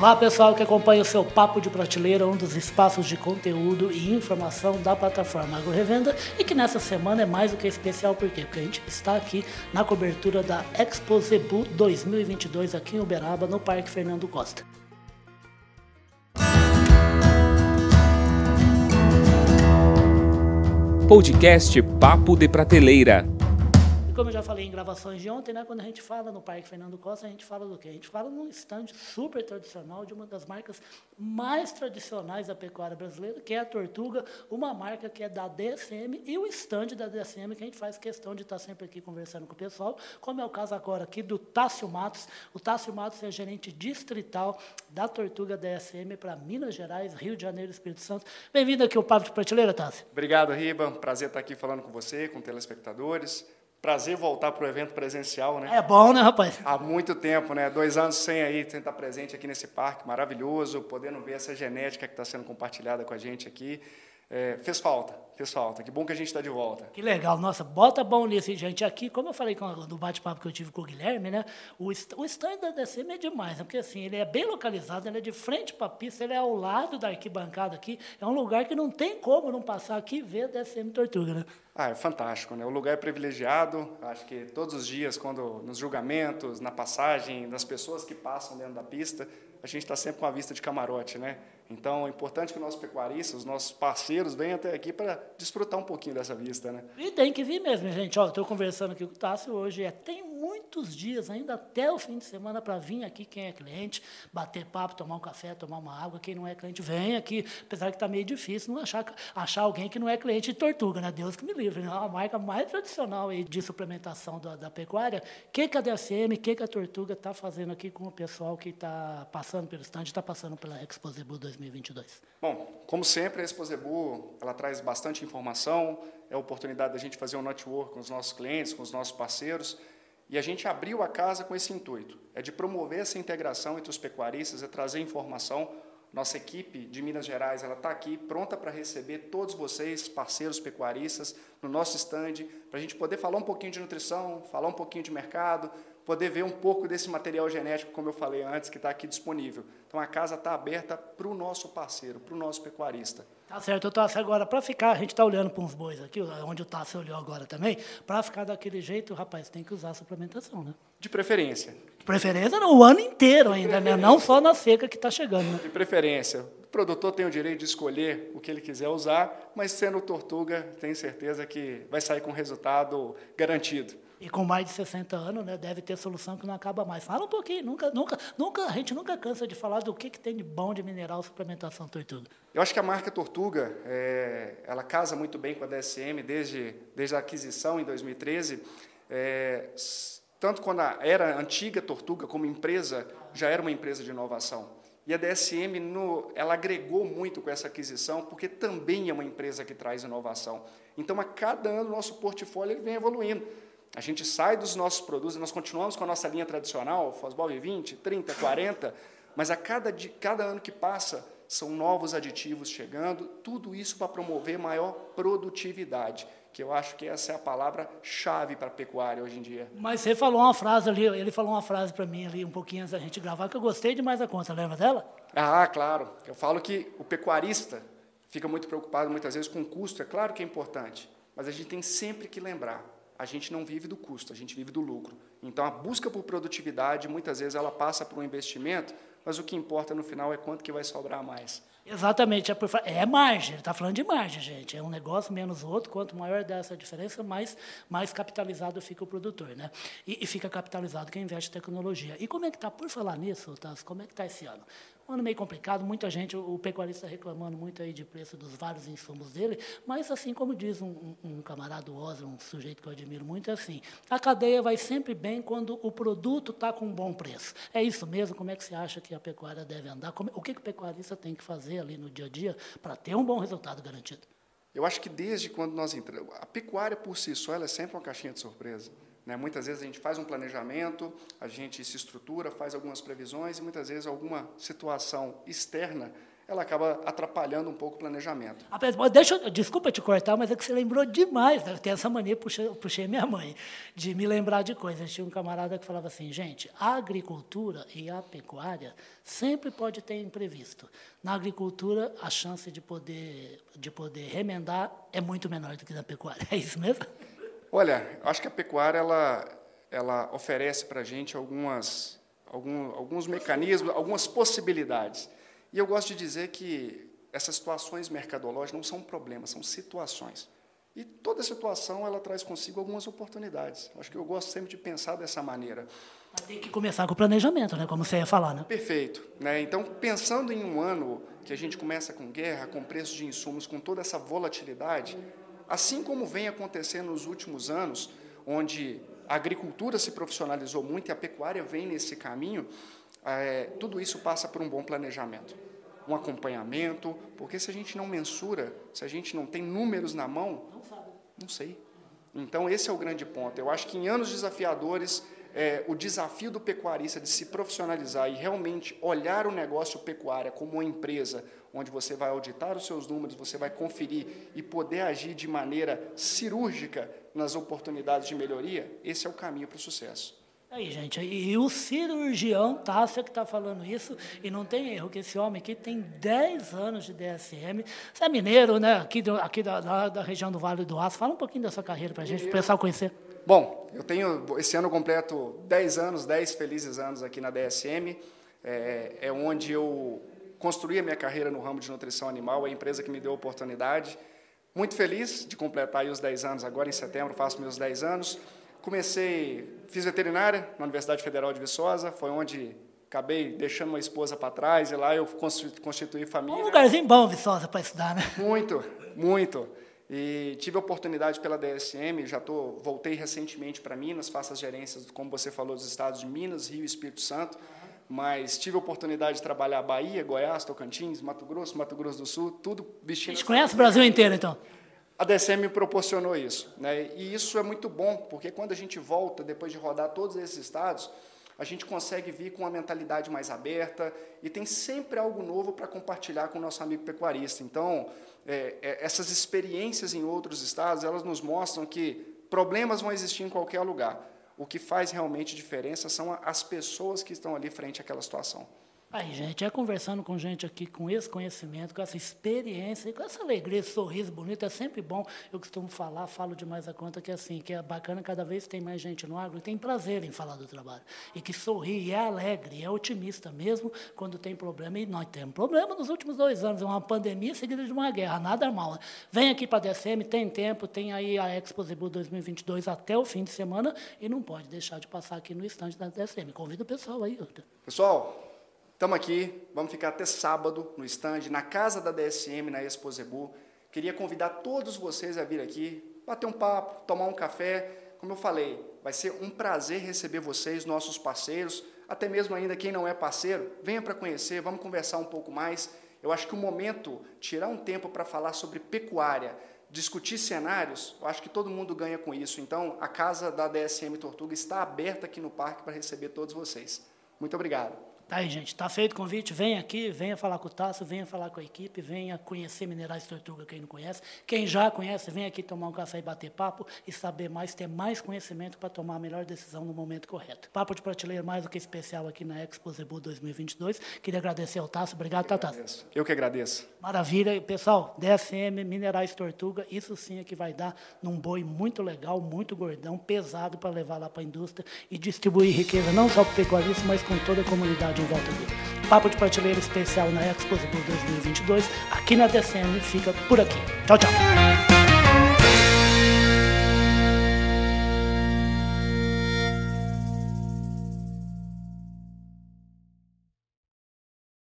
Olá pessoal que acompanha o seu Papo de Prateleira, um dos espaços de conteúdo e informação da plataforma Agro Revenda e que nessa semana é mais do que especial, por quê? Porque a gente está aqui na cobertura da Expo Zebu 2022 aqui em Uberaba, no Parque Fernando Costa. Podcast Papo de Prateleira como eu já falei em gravações de ontem, né, quando a gente fala no Parque Fernando Costa, a gente fala do quê? A gente fala num stand super tradicional de uma das marcas mais tradicionais da pecuária brasileira, que é a Tortuga, uma marca que é da DSM e o stand da DSM, que a gente faz questão de estar sempre aqui conversando com o pessoal, como é o caso agora aqui do Tássio Matos. O Tássio Matos é gerente distrital da Tortuga DSM para Minas Gerais, Rio de Janeiro e Espírito Santo. Bem-vindo aqui ao Papo de Prateleira, Tássio. Obrigado, Riba. Prazer estar aqui falando com você, com telespectadores. Prazer voltar para o evento presencial, né? É bom, né, rapaz? Há muito tempo, né? Dois anos sem aí, sem estar presente aqui nesse parque maravilhoso, podendo ver essa genética que está sendo compartilhada com a gente aqui. É, fez falta, fez falta. Que bom que a gente está de volta. Que legal. Nossa, bota bom nisso, gente. Aqui, como eu falei no bate-papo que eu tive com o Guilherme, né? O, o stand da DCM é demais, né? porque assim, ele é bem localizado, ele é de frente para a pista, ele é ao lado da arquibancada aqui. É um lugar que não tem como não passar aqui e ver a DCM Tortuga, né? Ah, é fantástico, né? O lugar é privilegiado. Acho que todos os dias, quando nos julgamentos, na passagem, das pessoas que passam dentro da pista, a gente está sempre com a vista de camarote, né? Então, é importante que os nossos pecuaristas, os nossos parceiros venham até aqui para desfrutar um pouquinho dessa vista, né? E tem que vir mesmo, gente. Estou conversando aqui com o Tássio hoje. É, tem muitos dias ainda até o fim de semana para vir aqui quem é cliente, bater papo, tomar um café, tomar uma água. Quem não é cliente, vem aqui. Apesar que está meio difícil não achar, achar alguém que não é cliente de tortuga, né? Deus que me livre. Né? É uma marca mais tradicional aí de suplementação da, da pecuária. O que, que a DSM, o que, que a Tortuga está fazendo aqui com o pessoal que está passando pelo stand, está passando pela Expo Zebu 2022? Bom, como sempre, a Expo Zebu, ela traz bastante informação, é a oportunidade da gente fazer um network com os nossos clientes, com os nossos parceiros. E a gente abriu a casa com esse intuito, é de promover essa integração entre os pecuaristas, é trazer informação. Nossa equipe de Minas Gerais ela está aqui pronta para receber todos vocês, parceiros pecuaristas, no nosso stand, para a gente poder falar um pouquinho de nutrição, falar um pouquinho de mercado, poder ver um pouco desse material genético, como eu falei antes, que está aqui disponível. Então a casa está aberta para o nosso parceiro, para o nosso pecuarista. Tá certo, Tássio. Agora, para ficar, a gente está olhando para uns bois aqui, onde o Tássio olhou agora também, para ficar daquele jeito, rapaz, tem que usar suplementação, né? De preferência. De preferência no ano inteiro ainda, né? Não só na seca que está chegando, né? De preferência. O produtor tem o direito de escolher o que ele quiser usar, mas sendo tortuga, tem certeza que vai sair com resultado garantido. E com mais de 60 anos, né, deve ter solução que não acaba mais. Fala um pouquinho, nunca, nunca, nunca, a gente nunca cansa de falar do que, que tem de bom de mineral suplementação Tortuga. Eu acho que a marca Tortuga, é, ela casa muito bem com a DSM desde, desde a aquisição em 2013. É, tanto quando era antiga Tortuga como empresa, já era uma empresa de inovação. E a DSM, no, ela agregou muito com essa aquisição, porque também é uma empresa que traz inovação. Então, a cada ano, o nosso portfólio ele vem evoluindo. A gente sai dos nossos produtos, nós continuamos com a nossa linha tradicional, Fosbol 20, 30, 40, mas a cada, cada ano que passa, são novos aditivos chegando, tudo isso para promover maior produtividade, que eu acho que essa é a palavra-chave para a pecuária hoje em dia. Mas você falou uma frase ali, ele falou uma frase para mim ali um pouquinho antes da gente gravar, que eu gostei demais da conta, lembra dela? Ah, claro. Eu falo que o pecuarista fica muito preocupado muitas vezes com o custo, é claro que é importante, mas a gente tem sempre que lembrar, a gente não vive do custo, a gente vive do lucro. Então, a busca por produtividade, muitas vezes, ela passa por um investimento, mas o que importa no final é quanto que vai sobrar mais. Exatamente, é, por, é margem, ele está falando de margem, gente. É um negócio menos outro, quanto maior dessa diferença, mais, mais capitalizado fica o produtor. Né? E, e fica capitalizado quem investe em tecnologia. E como é que está, por falar nisso, Tassi, como é que está esse ano? Um ano meio complicado, muita gente, o pecuarista reclamando muito aí de preço dos vários insumos dele, mas assim como diz um, um camarada Osler, um sujeito que eu admiro muito, é assim, a cadeia vai sempre bem quando o produto está com um bom preço. É isso mesmo? Como é que você acha que a pecuária deve andar? Como, o que, que o pecuarista tem que fazer ali no dia a dia para ter um bom resultado garantido? Eu acho que desde quando nós entramos, a pecuária por si só ela é sempre uma caixinha de surpresa. Né? Muitas vezes a gente faz um planejamento, a gente se estrutura, faz algumas previsões e muitas vezes alguma situação externa ela acaba atrapalhando um pouco o planejamento. Deixa, desculpa te cortar, mas é que você lembrou demais. Né? Eu tenho essa mania, puxei, puxei minha mãe, de me lembrar de coisas. Tinha um camarada que falava assim, gente, a agricultura e a pecuária sempre pode ter imprevisto. Na agricultura, a chance de poder, de poder remendar é muito menor do que na pecuária. É isso mesmo? Olha, acho que a pecuária ela, ela oferece para a gente algumas, algum, alguns mecanismos, algumas possibilidades. E eu gosto de dizer que essas situações mercadológicas não são problemas, são situações. E toda situação ela traz consigo algumas oportunidades. Acho que eu gosto sempre de pensar dessa maneira. Mas tem que começar com o planejamento, né? Como você ia falar, né? Perfeito. Né? Então, pensando em um ano que a gente começa com guerra, com preços de insumos, com toda essa volatilidade, assim como vem acontecendo nos últimos anos, onde a agricultura se profissionalizou muito e a pecuária vem nesse caminho, é, tudo isso passa por um bom planejamento, um acompanhamento, porque se a gente não mensura, se a gente não tem números na mão, não. Não sei. Então, esse é o grande ponto. Eu acho que em anos desafiadores, é, o desafio do pecuarista de se profissionalizar e realmente olhar o negócio pecuária como uma empresa, onde você vai auditar os seus números, você vai conferir e poder agir de maneira cirúrgica nas oportunidades de melhoria, esse é o caminho para o sucesso. Aí, gente, e o cirurgião Tássia que está falando isso, e não tem erro, que esse homem aqui tem 10 anos de DSM. Você é mineiro, né? Aqui, do, aqui da, da, da, região do Vale do Aço. Fala um pouquinho da sua carreira para a gente, para o pessoal conhecer. Bom, eu tenho, esse ano completo 10 anos, 10 felizes anos aqui na DSM. É, é onde eu construí a minha carreira no ramo de nutrição animal, a empresa que me deu a oportunidade. Muito feliz de completar os 10 anos, agora em setembro faço meus 10 anos. Comecei, fiz veterinária na Universidade Federal de Viçosa, foi onde acabei deixando uma esposa para trás e lá eu constituí família. Um lugarzinho bom, Viçosa, para estudar, né? Muito, muito. E tive a oportunidade pela DSM, já tô, voltei recentemente para Minas, faço as gerências, como você falou, dos estados de Minas, Rio e Espírito Santo, mas tive a oportunidade de trabalhar Bahia, Goiás, Tocantins, Mato Grosso, Mato Grosso do Sul, tudo vestindo... A gente conhece o Brasil inteiro, então? A me proporcionou isso. Né? E isso é muito bom, porque quando a gente volta, depois de rodar todos esses estados, a gente consegue vir com uma mentalidade mais aberta e tem sempre algo novo para compartilhar com o nosso amigo pecuarista. Então, é, é, essas experiências em outros estados, elas nos mostram que problemas vão existir em qualquer lugar. O que faz realmente diferença são as pessoas que estão ali frente àquela situação. Aí, gente, é conversando com gente aqui com esse conhecimento, com essa experiência, com essa alegria, esse sorriso bonito, é sempre bom. Eu costumo falar, falo demais a conta, que é assim, que é bacana, cada vez tem mais gente no agro e tem prazer em falar do trabalho. E que sorri, e é alegre, e é otimista mesmo quando tem problema. E nós temos problema nos últimos dois anos, é uma pandemia seguida de uma guerra, nada mal. Vem aqui para a DSM, tem tempo, tem aí a Expo Zebu 2022 até o fim de semana e não pode deixar de passar aqui no estande da DSM. Convido o pessoal aí. Pessoal, Estamos aqui, vamos ficar até sábado no stand, na casa da DSM, na Expo Zebu. Queria convidar todos vocês a vir aqui, bater um papo, tomar um café. Como eu falei, vai ser um prazer receber vocês, nossos parceiros, até mesmo ainda quem não é parceiro, venha para conhecer, vamos conversar um pouco mais. Eu acho que o momento, tirar um tempo para falar sobre pecuária, discutir cenários, eu acho que todo mundo ganha com isso. Então, a casa da DSM Tortuga está aberta aqui no parque para receber todos vocês. Muito obrigado. Tá aí, gente, está feito o convite, vem aqui, venha falar com o Tasso, venha falar com a equipe, venha conhecer Minerais Tortuga, quem não conhece. Quem já conhece, vem aqui tomar um café e bater papo e saber mais, ter mais conhecimento para tomar a melhor decisão no momento correto. Papo de prateleira mais do que especial aqui na Expo Zebu 2022. Queria agradecer ao Tasso, obrigado, Tata. Eu que agradeço. Maravilha, pessoal, DSM, Minerais Tortuga, isso sim é que vai dar num boi muito legal, muito gordão, pesado para levar lá para a indústria e distribuir riqueza, não só para o pecuarista, mas com toda a comunidade em volta dele. Papo de prateleira especial na Expo 2022, aqui na DCM, fica por aqui. Tchau, tchau.